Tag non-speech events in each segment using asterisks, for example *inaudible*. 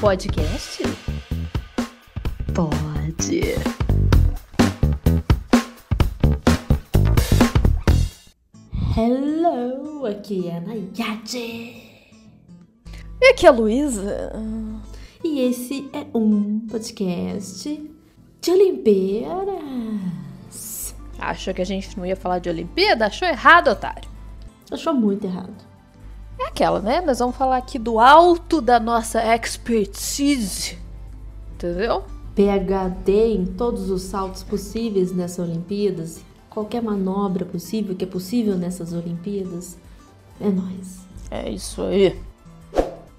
podcast? Pode. Hello, aqui é a Nayade. E aqui é a Luísa. E esse é um podcast de Olimpíadas. Achou que a gente não ia falar de Olimpíada? Achou errado, otário. Achou muito errado. É aquela, né? Nós vamos falar aqui do alto da nossa expertise. Entendeu? PHD em todos os saltos possíveis nessas Olimpíadas. Qualquer manobra possível que é possível nessas Olimpíadas. É nóis. É isso aí.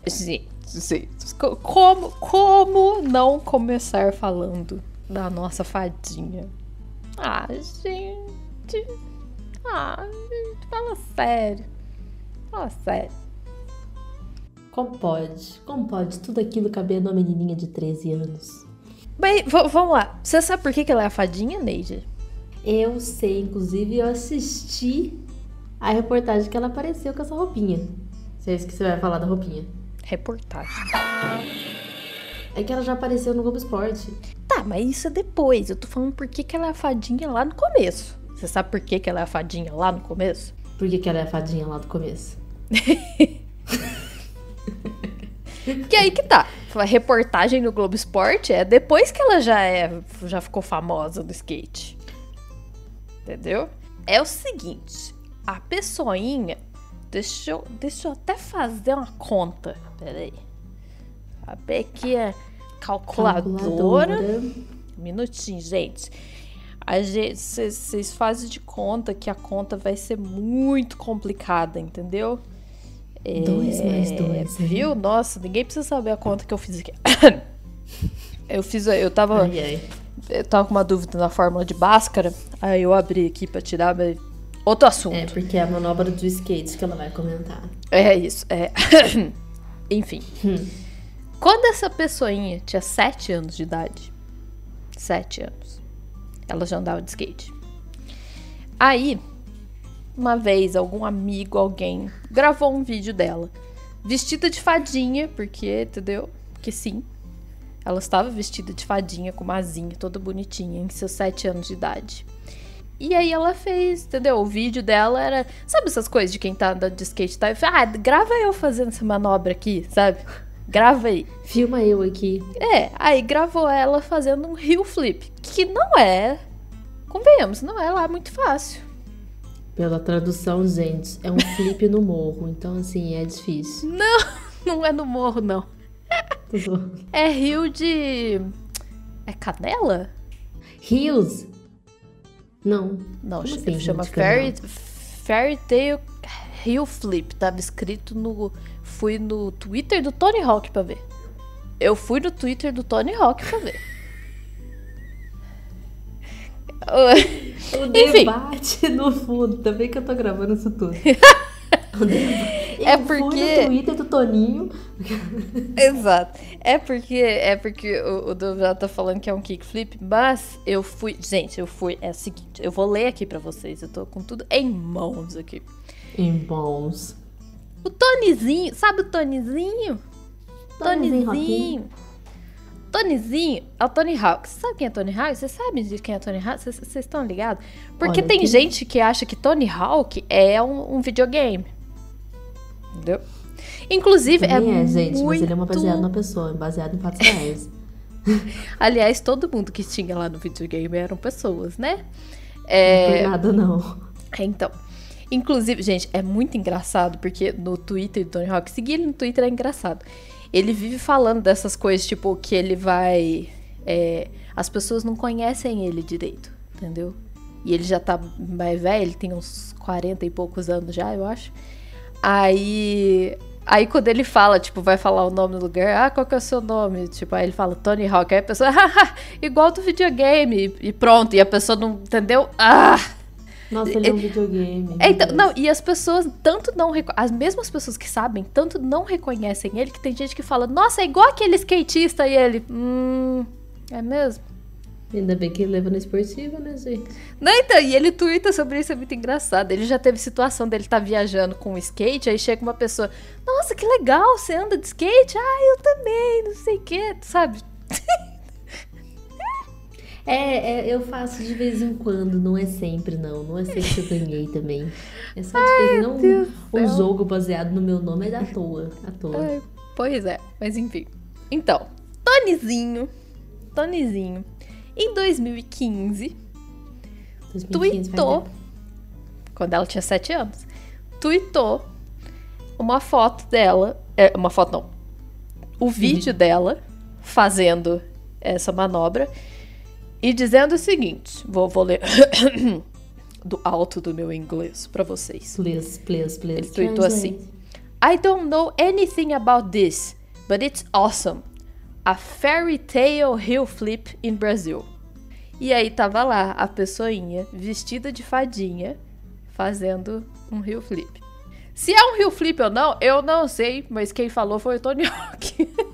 Gente, gente, como, como não começar falando da nossa fadinha? Ah, gente. Ah, gente, fala sério. Fala sério. Como pode? Como pode tudo aquilo caber numa menininha de 13 anos? Bem, vamos lá. Você sabe por que, que ela é a fadinha, Neide? Eu sei, inclusive eu assisti a reportagem que ela apareceu com essa roupinha. Se é isso que você vai falar da roupinha. Reportagem. É que ela já apareceu no Globo Esporte. Tá, mas isso é depois. Eu tô falando por que, que ela é a fadinha lá no começo. Você sabe por que, que ela é a fadinha lá no começo? Por que, que ela é a fadinha lá do começo? *laughs* Que aí que tá. A reportagem no Globo Esporte é depois que ela já é, já ficou famosa no skate. Entendeu? É o seguinte, a pessoinha, deixa eu, deixa eu até fazer uma conta. Peraí. Saber que é calculadora. Um minutinho, gente. Vocês fazem de conta que a conta vai ser muito complicada, entendeu? Dois mais É, dois. Viu? Nossa, ninguém precisa saber a conta que eu fiz aqui. *coughs* eu fiz, eu tava, Ai, ai. eu tava com uma dúvida na fórmula de Bhaskara, aí eu abri aqui pra tirar, mas outro assunto. É, porque é a manobra do skate que ela vai comentar. É isso, é. *coughs* Enfim. Quando essa pessoinha tinha 7 anos de idade, 7 anos, ela já andava de skate. Aí, uma vez, algum amigo, alguém, gravou um vídeo dela, vestida de fadinha, porque, entendeu? Que sim. Ela estava vestida de fadinha, com uma asinha, toda bonitinha, em seus 7 anos de idade. E aí ela fez, entendeu? O vídeo dela era. Sabe essas coisas de quem tá andando de skate tá? Ah, grava eu fazendo essa manobra aqui, sabe? Grava aí. Filma eu aqui. É, aí gravou ela fazendo um heel flip. Que não é. Convenhamos, não é lá muito fácil. Pela tradução, gente, é um flip no morro. Então, assim, é difícil. Não, *laughs* não é no morro, não. *laughs* É rio de. É canela? Heels? Não. Não, Como assim, chama Fairy, Fairy Tail Heel Flip. Tava escrito no. Fui no Twitter do Tony Hawk pra ver. Eu fui no Twitter do Tony Hawk pra ver. O *laughs* Enfim. debate no fundo. Também que eu tô gravando isso tudo. *laughs* O É fui porque- no Twitter do Toninho. *laughs* Exato. É porque é porque o, o Dom já tá falando que é um kickflip, mas eu fui. Gente, eu fui. É o seguinte, eu vou ler aqui pra vocês. Eu tô com tudo em mãos aqui. Em bons. O Tonizinho, sabe o Tonizinho? Tonizinho Tonizinho. Tonizinho é o Tony Hawk. Você sabe quem é Tony Hawk? Você sabe de quem é Tony Hawk? Vocês- estão ligados? Porque Olha, tem que- gente que acha que Tony Hawk é um, um videogame. Entendeu? Inclusive, é, é, gente, mas muito... ele é uma baseado numa pessoa, baseado em fatos reais. *laughs* Aliás, todo mundo que tinha lá no videogame eram pessoas, né? Não É, foi nada, não. então. Inclusive, gente, é muito engraçado, porque no Twitter do Tony Hawk, seguir ele no Twitter é engraçado. Ele vive falando dessas coisas, tipo, que ele vai. é, as pessoas não conhecem ele direito, entendeu? E ele já tá mais velho, ele tem uns 40 e poucos anos já, eu acho. Aí. Aí quando ele fala, tipo, vai falar o nome do lugar, ah, qual que é o seu nome? Tipo, aí ele fala Tony Hawk, aí a pessoa, haha, *laughs* igual do videogame, e pronto, e a pessoa não entendeu? Ah! Nossa, ele é um videogame. É, então, não, e as pessoas tanto não as mesmas pessoas que sabem, tanto não reconhecem ele que tem gente que fala, nossa, é igual aquele skatista e ele, hum, é mesmo? Ainda bem que ele leva na esportiva, né, gente? Não, então, e ele twitta sobre isso, é muito engraçado. Ele já teve situação dele estar tá viajando com um skate, aí chega uma pessoa, nossa, que legal, você anda de skate? Ah, eu também, não sei o que, sabe? *laughs* É, é, eu faço de vez em quando, não é sempre, não. Não é sempre que eu ganhei também. É só de vez não Deus um, um jogo baseado no meu nome é da toa. À toa. Ai, pois é, mas enfim. Então, Tonizinho. Tonizinho. Em 2015, 2015 tweetou. Quando ela tinha 7 anos. Tweetou uma foto dela. É, uma foto não. O vídeo uhum. dela fazendo essa manobra e dizendo o seguinte: vou, vou ler *coughs* do alto do meu inglês para vocês. Please, please, please. Ele tweetou assim: I don't know anything about this, but it's awesome. A fairy tale hill flip in Brazil. E aí tava lá a pessoinha vestida de fadinha fazendo um hill flip. Se é um hill flip ou não, eu não sei, mas quem falou foi o Tony Hawk. *laughs*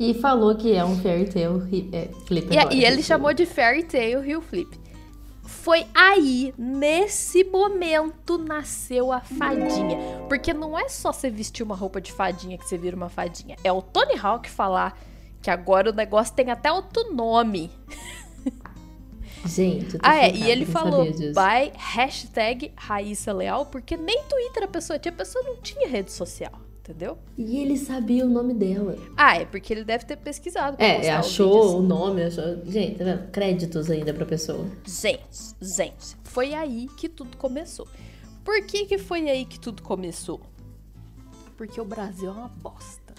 E falou que é um fairy tale é, flip. E, agora, e ele chamou de fairy tale hill flip. Foi aí, nesse momento, nasceu a fadinha. Porque não é só você vestir uma roupa de fadinha que você vira uma fadinha. É o Tony Hawk falar que agora o negócio tem até outro nome. Gente, eu tô Ah, é, e ele falou by hashtag Raíssa Leal, porque nem Twitter a pessoa tinha, a pessoa não tinha rede social entendeu? E ele sabia o nome dela. Ah, é porque ele deve ter pesquisado. É, achou o, o, nome, achou. Gente, tá vendo? Créditos ainda pra pessoa. Gente, gente, foi aí que tudo começou. Por que, que foi aí que tudo começou? Porque o Brasil é uma bosta.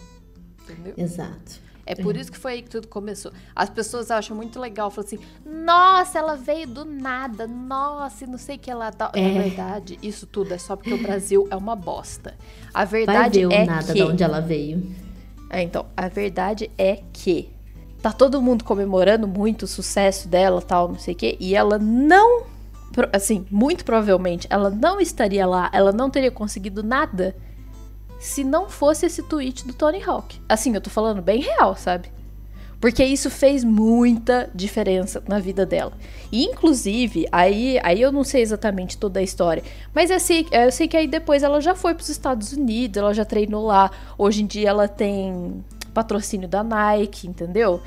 Entendeu? Exato. É por isso que foi aí que tudo começou. As pessoas acham muito legal, falam assim: nossa, ela veio do nada, nossa, e não sei o que ela tá. É. Na verdade, isso tudo é só porque o Brasil é uma bosta. A verdade Vai ver é nada que. De onde ela veio. É, então, a verdade é que tá todo mundo comemorando muito o sucesso dela, tal, não sei o quê, e ela não. Assim, muito provavelmente, ela não estaria lá, ela não teria conseguido nada se não fosse esse tweet do Tony Hawk. Assim, eu tô falando bem real, sabe? Porque isso fez muita diferença na vida dela. E, inclusive, aí, aí eu não sei exatamente toda a história, mas eu sei, eu sei que aí depois ela já foi para os Estados Unidos, ela já treinou lá. Hoje em dia ela tem patrocínio da Nike, entendeu?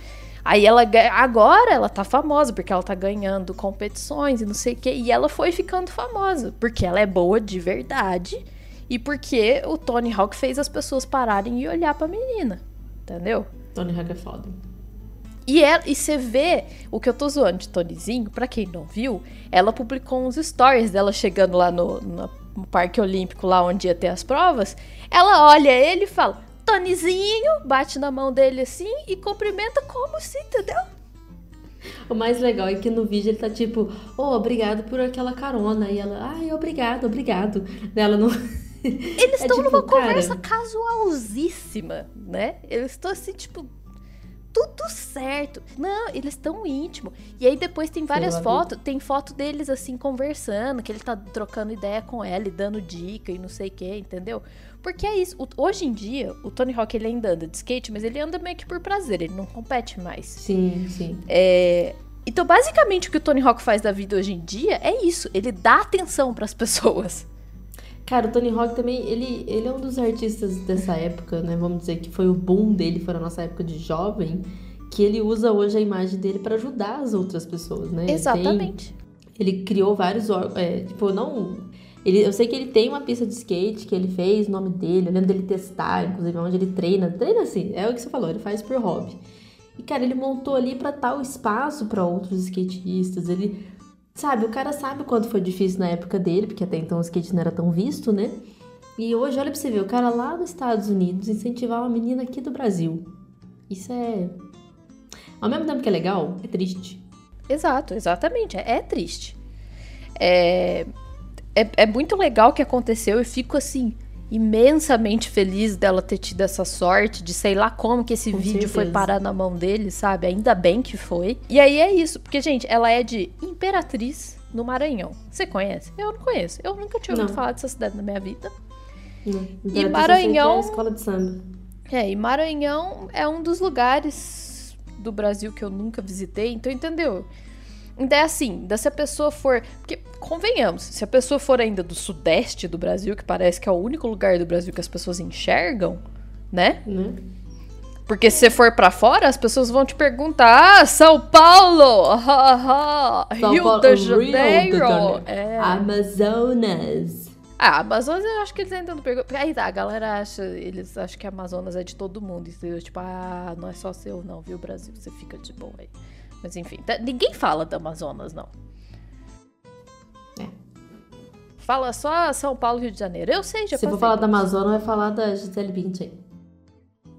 Aí ela agora ela tá famosa porque ela tá ganhando competições e não sei o que, e ela foi ficando famosa porque ela é boa de verdade e porque o Tony Hawk fez as pessoas pararem e olhar pra menina. Entendeu? Tony Hawk é foda. E, ela, e você vê o que eu tô zoando de Tonyzinho, pra quem não viu, ela publicou uns stories dela chegando lá no, no, no Parque Olímpico, lá onde ia ter as provas. Ela olha ele e fala: Tonizinho, bate na mão dele assim e cumprimenta como se, entendeu? O mais legal é que no vídeo ele tá tipo, oh, obrigado por aquela carona. E ela, ai, obrigado, obrigado. Ela não. *laughs* *laughs* Eles estão é, tipo, numa conversa casualzíssima, né? Eles estão assim, tipo, tudo certo. Não, eles estão íntimo. E aí depois tem várias fotos, tem foto deles assim conversando, que ele tá trocando ideia com ela e dando dica e não sei o que, entendeu? Porque é isso. O, hoje em dia, o Tony Hawk ele ainda anda de skate, mas ele anda meio que por prazer, ele não compete mais. Sim, sim. É, então, basicamente, o que o Tony Hawk faz da vida hoje em dia é isso. Ele dá atenção para as pessoas. Cara, o Tony Hawk também, ele, ele é um dos artistas dessa época, né? Vamos dizer que foi o boom dele, foi a nossa época de jovem, que ele usa hoje a imagem dele para ajudar as outras pessoas, né? Exatamente. Ele, tem, ele criou vários, é, tipo, não... Ele, eu sei que ele tem uma pista de skate que ele fez, o nome dele, eu lembro dele testar, inclusive onde ele treina. Treina assim, é o que você falou, ele faz por hobby. E, cara, ele montou ali para tal espaço para outros skatistas. Ele Sabe, o cara sabe o quanto foi difícil na época dele, porque até então o skate não era tão visto, né? E hoje, olha pra você ver, o cara lá nos Estados Unidos incentivar uma menina aqui do Brasil. Isso é. Ao mesmo tempo que é legal, é triste. Exato, exatamente. É, é triste. É, é, é muito legal o que aconteceu e fico assim imensamente feliz dela ter tido essa sorte de sei lá como que esse Com vídeo certeza. foi parar na mão dele, sabe? Ainda bem que foi. E aí é isso, porque gente, ela é de Imperatriz no Maranhão. Você conhece? Eu não conheço. Eu nunca tinha ouvido não. falar dessa cidade na minha vida. Não. E Maranhão, é escola de samba. É, e Maranhão é um dos lugares do Brasil que eu nunca visitei, então entendeu? Ainda é assim, se a pessoa for. Porque, convenhamos, se a pessoa for ainda do sudeste do Brasil, que parece que é o único lugar do Brasil que as pessoas enxergam, né? Né? Porque se você for pra fora, as pessoas vão te perguntar: Ah, São Paulo! Ah, ah, São Rio Paulo- de Janeiro! É. Amazonas. Ah, Amazonas eu acho que eles ainda não perguntam. Aí tá, a galera acha, eles acham que Amazonas é de todo mundo. Entendeu? Tipo, ah, não é só seu, não, viu, Brasil? Você fica de boa aí. Mas enfim, tá- ninguém fala da Amazonas, não. É. Fala só São Paulo, Rio de Janeiro. Eu sei, já Se for falar da Amazônia, vai falar da Gisele Bündchen.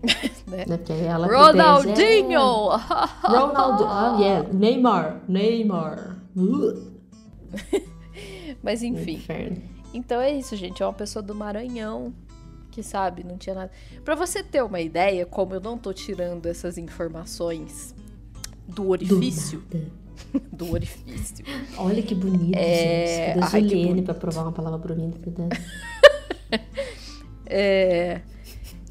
*laughs* né? Né? Porque aí ela Ronaldinho! É. Ronaldo. *laughs* Ah, yeah. Neymar. Neymar. *laughs* Mas enfim. Inferno. Então é isso, gente. É uma pessoa do Maranhão que sabe, não tinha nada. Pra você ter uma ideia, como eu não tô tirando essas informações do Do orifício, nada. *laughs* do orifício. Olha que bonito, É, gente. Cadê a ai, que Juliane pra provar uma palavra bonita? *laughs* É,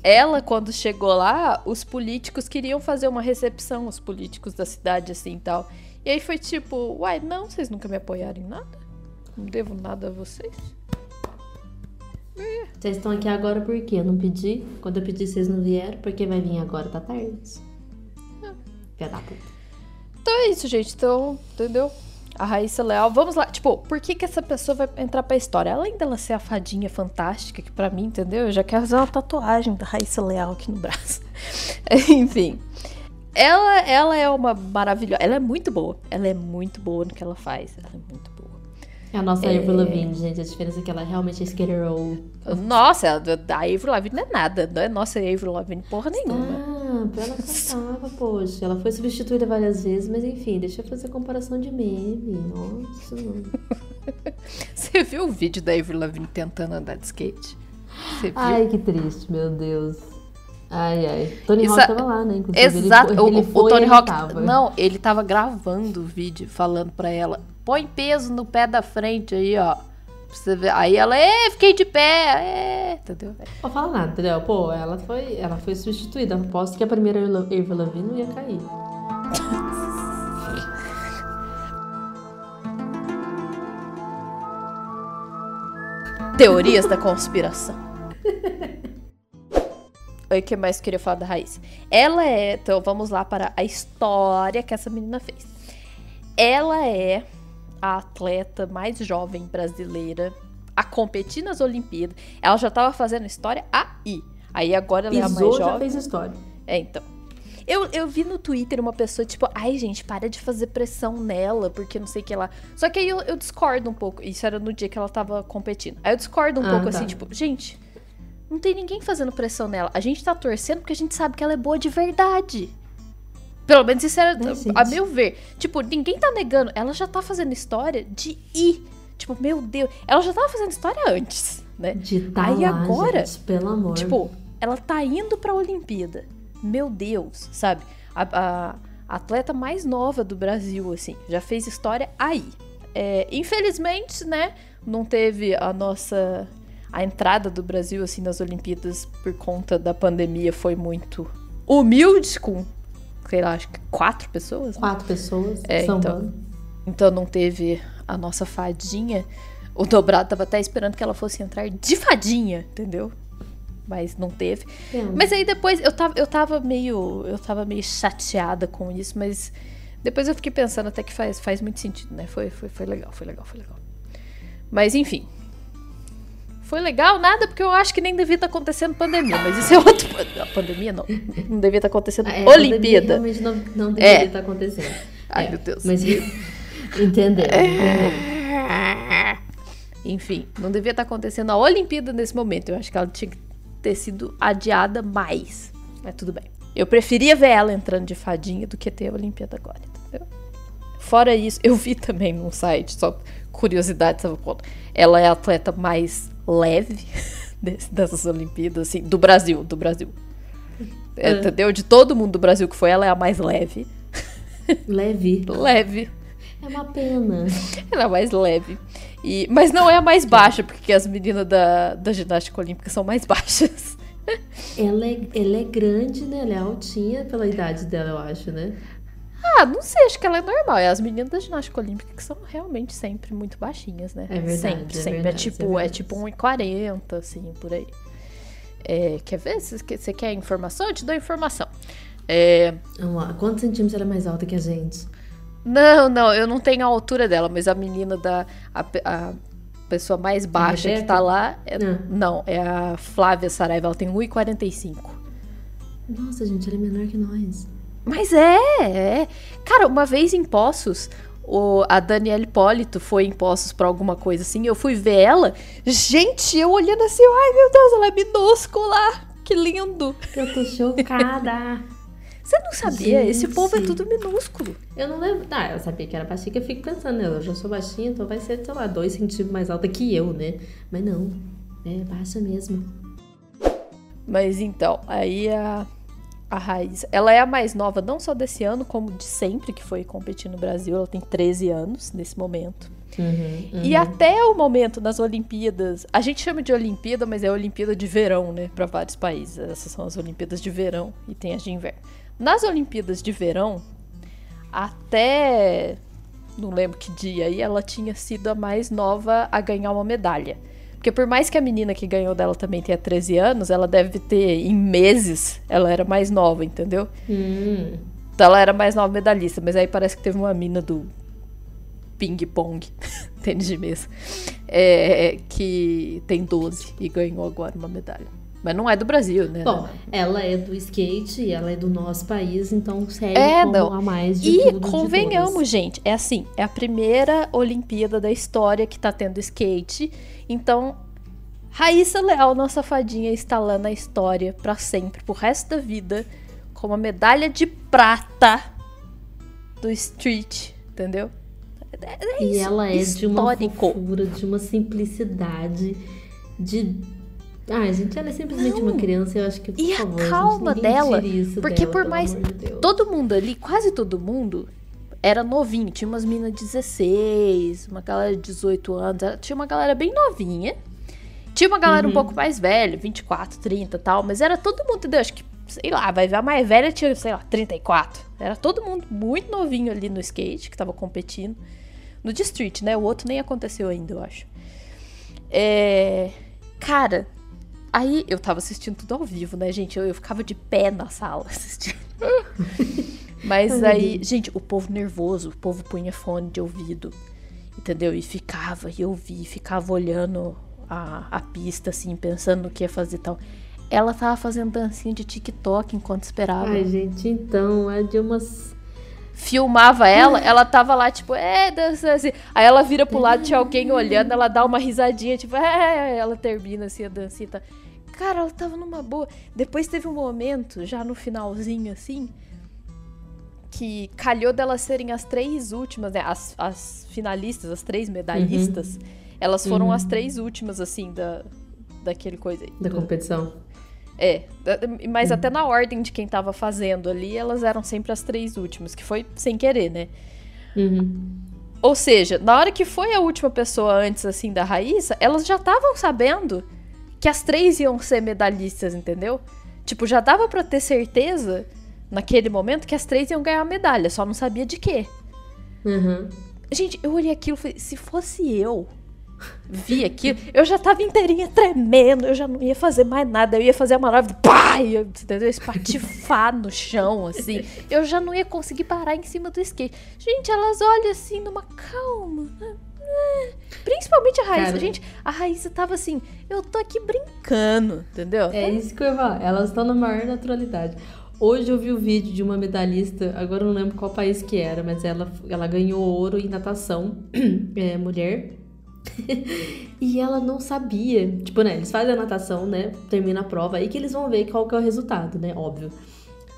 ela, quando chegou lá, os políticos queriam fazer uma recepção, os políticos da cidade, assim e tal. E aí foi tipo, uai, não, vocês nunca me apoiaram em nada? Não devo nada a vocês? Vocês estão aqui agora por quê? Eu não pedi. Quando eu pedi, vocês não vieram. Porque vai vir agora, tá tarde. Filha da puta. Então é isso, gente. Então, entendeu? A Raíssa Leal, vamos lá. Tipo, por que que essa pessoa vai entrar pra história? Além dela ser a fadinha fantástica, que pra mim, entendeu? Eu já quero fazer uma tatuagem da Raíssa Leal aqui no braço. *laughs* Enfim. Ela, ela é uma maravilhosa. Ela é muito boa. Ela é muito boa no que ela faz. Ela é muito boa. É a nossa Avril Lavigne, gente. A diferença é que ela realmente é skater roll. Nossa, a Avril Lavigne não é nada. Não é nossa Avril Lavigne porra nenhuma. Ah, ela cantava, poxa. Ela foi substituída várias vezes, mas enfim, deixa eu fazer comparação de meme. Nossa. *laughs* Você viu o vídeo da Avril Lavigne tentando andar de skate? Você viu? Ai, que triste, meu Deus. Ai, ai. Tony Hawk é- tava lá, né? Inclusive, ele Exato. foi- ele foi o Tony Hawk. tava. Não, ele tava gravando o vídeo falando pra ela: põe peso no pé da frente aí, ó. Aí ela, é, fiquei de pé, é, entendeu? Não fala nada, entendeu? Pô, ela foi, ela foi substituída. Aposto que a primeira Avril Lavigne não ia cair. Teorias da conspiração. *laughs* O que mais eu queria falar da Raíssa? Ela é. Então vamos lá para a história que essa menina fez. Ela é a atleta mais jovem brasileira a competir nas Olimpíadas. Ela já tava fazendo história aí. Aí agora ela é a Pisou, mais já jovem. fez história. É, então. Eu, eu vi no Twitter uma pessoa, tipo, ai, gente, para de fazer pressão nela, porque não sei o que lá. Só que aí eu, eu discordo um pouco. Isso era no dia que ela tava competindo. Aí eu discordo um Ah, pouco tá. assim, tipo, gente, não tem ninguém fazendo pressão nela. A gente tá torcendo porque a gente sabe que ela é boa de verdade. Pelo menos isso era, Né, gente? a meu ver. Tipo, ninguém tá negando. Ela já tá fazendo história de ir. Tipo, meu Deus. Ela já tava fazendo história antes, né? De tá Aí lá, agora, gente, pelo amor. Tipo, ela tá indo pra Olimpíada. Meu Deus, sabe? A, a- a atleta mais nova do Brasil, assim, já fez história aí. É, infelizmente, né, não teve a nossa. A entrada do Brasil, assim, nas Olimpíadas por conta da pandemia foi muito humilde, com, sei lá, acho que quatro pessoas. né? quatro pessoas É, sambando. Então não teve a nossa fadinha. O dobrado tava até esperando que ela fosse entrar de fadinha, entendeu? Mas não teve. Pena. Mas aí depois eu tava, eu tava meio. Eu tava meio chateada com isso, mas depois eu fiquei pensando até que faz, faz muito sentido, né? Foi, foi, foi legal, foi legal, foi legal. Mas enfim. Foi legal nada, porque eu acho que nem devia estar acontecendo pandemia, mas isso é outro. *laughs* A pandemia não. Não devia estar acontecendo É, a pandemia Olimpíada. Realmente não, não deveria É. estar acontecendo. Ai, É, meu Deus. Mas entendeu? *laughs* Enfim, não devia estar acontecendo a Olimpíada nesse momento. Eu acho que ela tinha que ter sido adiada mais. Mas tudo bem. Eu preferia ver ela entrando de fadinha do que ter a Olimpíada agora, entendeu? Fora isso, eu vi também num site, só curiosidade, sabe? Ela é a atleta mais leve *laughs* dessas Olimpíadas, assim, do Brasil, do Brasil. É, Ah. Entendeu? De todo mundo do Brasil que foi, ela é a mais leve. *laughs* Leve. Leve. É uma pena. Ela é a mais leve. E, mas não é a mais baixa, porque as meninas da, da ginástica olímpica são mais *laughs* baixas. Ela é, ela é grande, né? Ela é altinha pela idade dela, eu acho, né? Ah, não sei, acho que ela é normal. É as meninas da ginástica olímpica que são realmente sempre muito baixinhas, né? É verdade, Sempre, é sempre. verdade, é tipo, é é, tipo 1,40, assim, por aí. É, quer ver? Você quer- informação? Eu te dou informação. É, Vamos lá. Quantos centímetros ela é mais alta que a gente? Não, não, eu não tenho a altura dela, mas a menina da. A, a pessoa mais baixa que tá lá. é- Ah. Não, é a Flávia Saraiva, ela tem 1,45. Nossa, gente, ela é menor que nós. Mas é, é. Cara, uma vez em Poços, o, a Daniela Hipólito foi em Poços pra alguma coisa assim. Eu fui ver ela. Gente, eu olhando assim, ai meu Deus, ela é minúscula. Que lindo. Eu tô chocada. *laughs* Você não sabia? Esse Gente. povo é tudo minúsculo. eu não lembro. Ah, eu sabia que era baixinha, que eu fico pensando? Eu já sou baixinha, então vai ser, sei lá, dois centímetros mais alta que eu, né? Mas não. É baixa mesmo. Mas então, aí a, a Raíssa, ela é a mais nova, não só desse ano, como de sempre que foi competir no Brasil. Ela tem 13 anos nesse momento. Uhum, E até o momento nas Olimpíadas, a gente chama de Olimpíada, mas é Olimpíada de verão, né, para vários países. Essas são as Olimpíadas de verão e tem as de inverno. Nas Olimpíadas de verão, até não lembro que dia aí, ela tinha sido a mais nova a ganhar uma medalha. Porque por mais que a menina que ganhou dela também tenha 13 anos, ela deve ter, em meses, ela era mais nova, entendeu? Hum. Então ela era mais nova medalhista, mas aí parece que teve uma mina do ping-pong, *laughs* tênis de mesa, é, que tem 12 e ganhou agora uma medalha. Mas não é do Brasil, né? Bom, ela é do skate, ela é do nosso país, então segue É, como não. a mais de E tudo, de convenhamos, todas. gente, é assim, é a primeira Olimpíada da história que tá tendo skate. Então, Raíssa Leal, nossa fadinha, está lá na história pra sempre, pro resto da vida, com uma medalha de prata do street, entendeu? É- é E isso, ela é de uma histórico. fofura, de uma simplicidade, de... Ai, gente, ela é simplesmente uma criança, eu acho que, por E a favor, gente, calma ninguém dela, porque dela, por mais- de. Todo mundo ali, quase todo mundo, era novinho. Tinha umas minas 16, uma galera de 18 anos. Tinha uma galera bem novinha. Tinha uma galera um Uhum. pouco mais velha, 24, 30 e tal. Mas era todo mundo, entendeu? Acho que, sei lá, vai ver a mais velha tinha, sei lá, 34. Era todo mundo muito novinho ali no skate, que tava competindo. No de street, né? O outro nem aconteceu ainda, eu acho. É... Cara, aí eu tava assistindo tudo ao vivo, né, gente? Eu, eu ficava de pé na sala *laughs* assistindo. Mas aí, gente, o povo nervoso, o povo punha fone de ouvido, entendeu? E ficava, e ouvia, ficava olhando a, a pista, assim, pensando no que ia fazer e tal. Ela tava fazendo dancinha de TikTok enquanto esperava. Ai, gente, então, é de umas... Filmava ela, ela tava lá, tipo, é, dança assim. Aí ela vira pro lado, tinha alguém olhando, ela dá uma risadinha, tipo, é, ela termina assim a dancinha. Tá. Cara, ela tava numa boa. Depois teve um momento, já no finalzinho, assim, que calhou delas serem as três últimas, né? As, as finalistas, as três medalhistas, elas foram as três últimas, assim, da, daquele coisa. Da do- competição. é, mas até na ordem de quem tava fazendo ali, elas eram sempre as três últimas, que foi sem querer, né? Uhum. Ou seja, na hora que foi a última pessoa antes, assim, da Raíssa, elas já estavam sabendo que as três iam ser medalhistas, entendeu? Tipo, já dava pra ter certeza, naquele momento, que as três iam ganhar a medalha, só não sabia de quê. Uhum. Gente, eu olhei aquilo e falei, se fosse eu, *laughs* vi aquilo, eu já tava inteirinha tremendo, eu já não ia fazer mais nada, eu ia fazer a manobra, pá, ia, entendeu? Espatifar no chão, assim. Eu já não ia conseguir parar em cima do skate. Gente, elas olham assim numa calma. né? Principalmente a Raíssa. Cara. Gente, a Raíssa tava assim, eu tô aqui brincando, entendeu? É isso que eu ia falar. Elas estão na maior naturalidade. Hoje eu vi o vídeo de uma medalhista, agora eu não lembro qual país que era, mas ela, ela ganhou ouro em natação, *clears throat* é, mulher. *laughs* e ela não sabia. Tipo, né, eles fazem a natação, né? Termina a prova, aí que eles vão ver qual que é o resultado, né? Óbvio.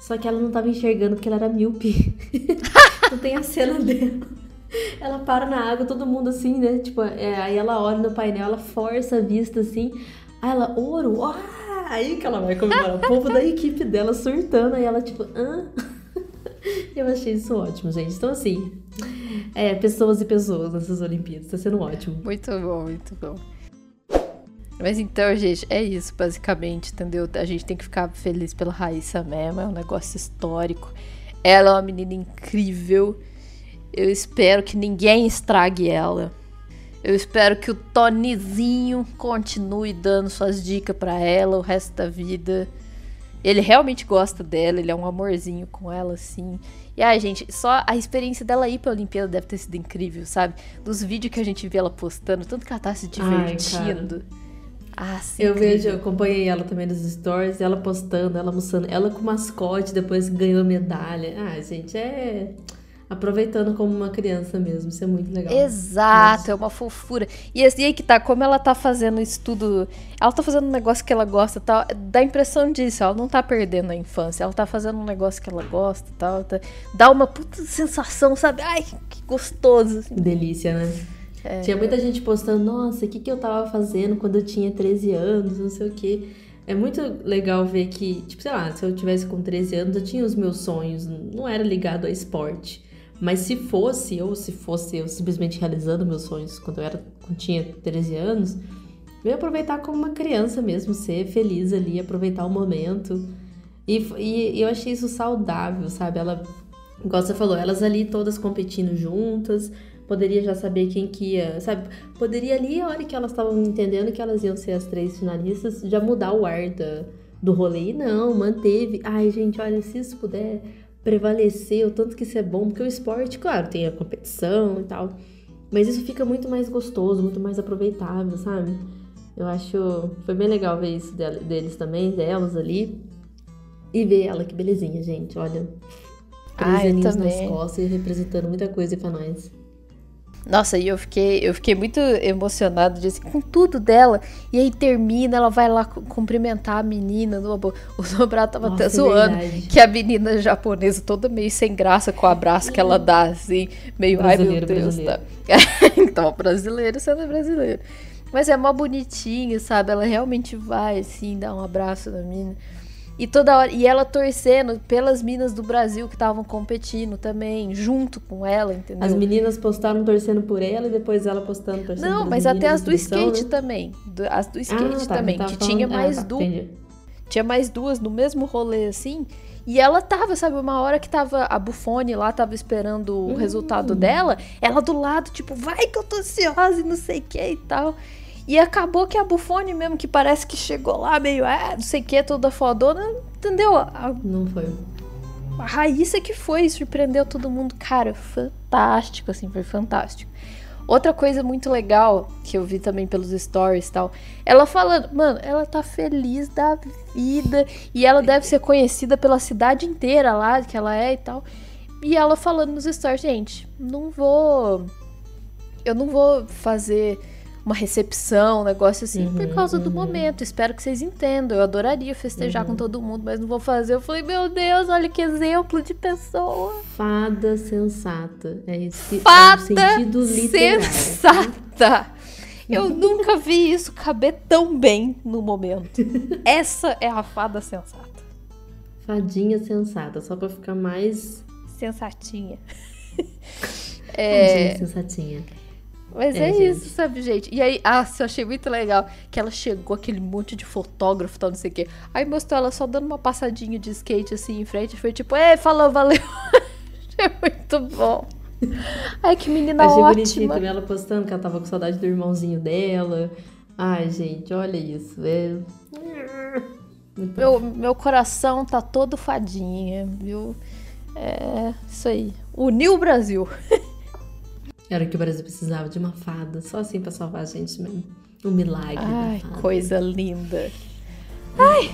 Só que ela não tava enxergando porque ela era míope. *laughs* não tem a cena dela. *laughs* Ela para na água, todo mundo assim, né? Tipo, é, aí ela olha no painel, ela força a vista assim. Aí ela, ouro, ah! Aí que ela vai comemorar. O povo da equipe dela surtando. Aí ela, tipo, hã? *laughs* Eu achei isso ótimo, gente. Então, assim, é, pessoas e pessoas nessas Olimpíadas. Tá sendo ótimo. Muito bom, muito bom. Mas então, gente, é isso, basicamente, entendeu? A gente tem que ficar feliz pela Raíssa mesmo, é um negócio histórico. Ela é uma menina incrível. Eu espero que ninguém estrague ela. Eu espero que o Tonizinho continue dando suas dicas para ela o resto da vida. Ele realmente gosta dela, ele é um amorzinho com ela, assim. E ai, gente, só a experiência dela ir pra Olimpíada deve ter sido incrível, sabe? Dos vídeos que a gente vê ela postando, tanto que ela tá se divertindo. Ai, ah, sim, eu incrível. vejo, eu acompanhei ela também nos stories, ela postando, ela mostrando, ela com mascote depois ganhou medalha. Ah, gente, é aproveitando como uma criança mesmo. Isso é muito legal. Exato, Nossa. é uma fofura. E, assim, aí que tá, como ela tá fazendo isso tudo, ela tá fazendo um negócio que ela gosta tal, dá a impressão disso, ela não tá perdendo a infância, ela tá fazendo um negócio que ela gosta tal, tá, dá uma puta sensação, sabe? Ai, que gostoso. Assim. Delícia, né? É. Tinha muita gente postando, nossa, o que, que eu tava fazendo quando eu tinha 13 anos, não sei o quê. É muito legal ver que, tipo, sei lá, se eu tivesse com 13 anos, eu tinha os meus sonhos, não era ligado a esporte. Mas se fosse, ou se fosse eu simplesmente realizando meus sonhos quando eu era, quando tinha 13 anos, eu ia aproveitar como uma criança mesmo, ser feliz ali, aproveitar o momento. E, e, e eu achei isso saudável, sabe? Ela, igual você falou, elas ali todas competindo juntas, poderia já saber quem que ia, sabe? Poderia ali, a hora que elas estavam entendendo que elas iam ser as três finalistas, já mudar o ar da, do rolê. E não, manteve. Ai, gente, olha, se isso puder prevalecer, o tanto que isso é bom, porque o esporte, claro, tem a competição e tal, mas isso fica muito mais gostoso, muito mais aproveitável, sabe? Eu acho. Foi bem legal ver isso deles também, delas ali. E ver ela, que belezinha, gente. Olha. Três ah, aninhos nas costas e representando muita coisa pra nós. Nossa, e eu fiquei, eu fiquei muito emocionado assim, com tudo dela. E aí termina, ela vai lá cumprimentar a menina. No, *laughs* o Sobrado tava Nossa, até é zoando é que a menina japonesa, toda meio sem graça com o abraço que ela dá, assim, meio ai meu Deus. Tá. *laughs* então, brasileiro sendo brasileiro. Mas é mó bonitinho, sabe? Ela realmente vai, assim, dar um abraço na menina. E toda hora. E ela torcendo pelas minas do Brasil que estavam competindo também, junto com ela, entendeu? As meninas postaram torcendo por ela e depois ela postando torcendo Não, mas até as do skate né? também. As do skate ah, tá, também, que falando... tinha mais ah, tá, duas. Tinha mais duas no mesmo rolê, assim. E ela tava, sabe, uma hora que tava a Bufone lá, tava esperando o hum. resultado dela, ela do lado, tipo, vai que eu tô ansiosa e não sei o que e tal. E acabou que a Bufone mesmo, que parece que chegou lá meio, ah, não sei o que, toda fodona, entendeu? A, não foi. A Raíssa que foi, surpreendeu todo mundo. Cara, fantástico, assim, foi fantástico. Outra coisa muito legal que eu vi também pelos stories e tal, ela falando, mano, ela tá feliz da vida e ela deve ser conhecida pela cidade inteira lá que ela é e tal. E ela falando nos stories, gente, não vou. Eu não vou fazer uma recepção, um negócio assim, uhum, por causa uhum. do momento. Espero que vocês entendam. Eu adoraria festejar uhum. com todo mundo, mas não vou fazer. Eu falei, meu Deus, olha que exemplo de pessoa. Fada sensata. É esse Fada é o sentido literário. Sensata. Eu nunca vi isso caber tão bem no momento. *laughs* Essa é a fada sensata. Fadinha sensata, só pra ficar mais. Sensatinha. é... Fadinha sensatinha. Mas é, é isso, sabe, gente? E aí, ah, eu achei muito legal que ela chegou, aquele monte de fotógrafo, tal, não sei o quê. Aí mostrou ela só dando uma passadinha de skate assim em frente. Foi tipo, é, falou, valeu. *laughs* achei muito bom. Ai, que menina achei ótima. Achei bonitinho também ela postando que ela tava com saudade do irmãozinho dela. Ai, gente, olha isso. É... Meu, meu coração tá todo fadinha, viu? É isso aí. Uniu o Brasil. *laughs* Era o que o Brasil precisava de uma fada, só assim para salvar a gente mesmo. Um milagre. Ai, coisa linda. Ai,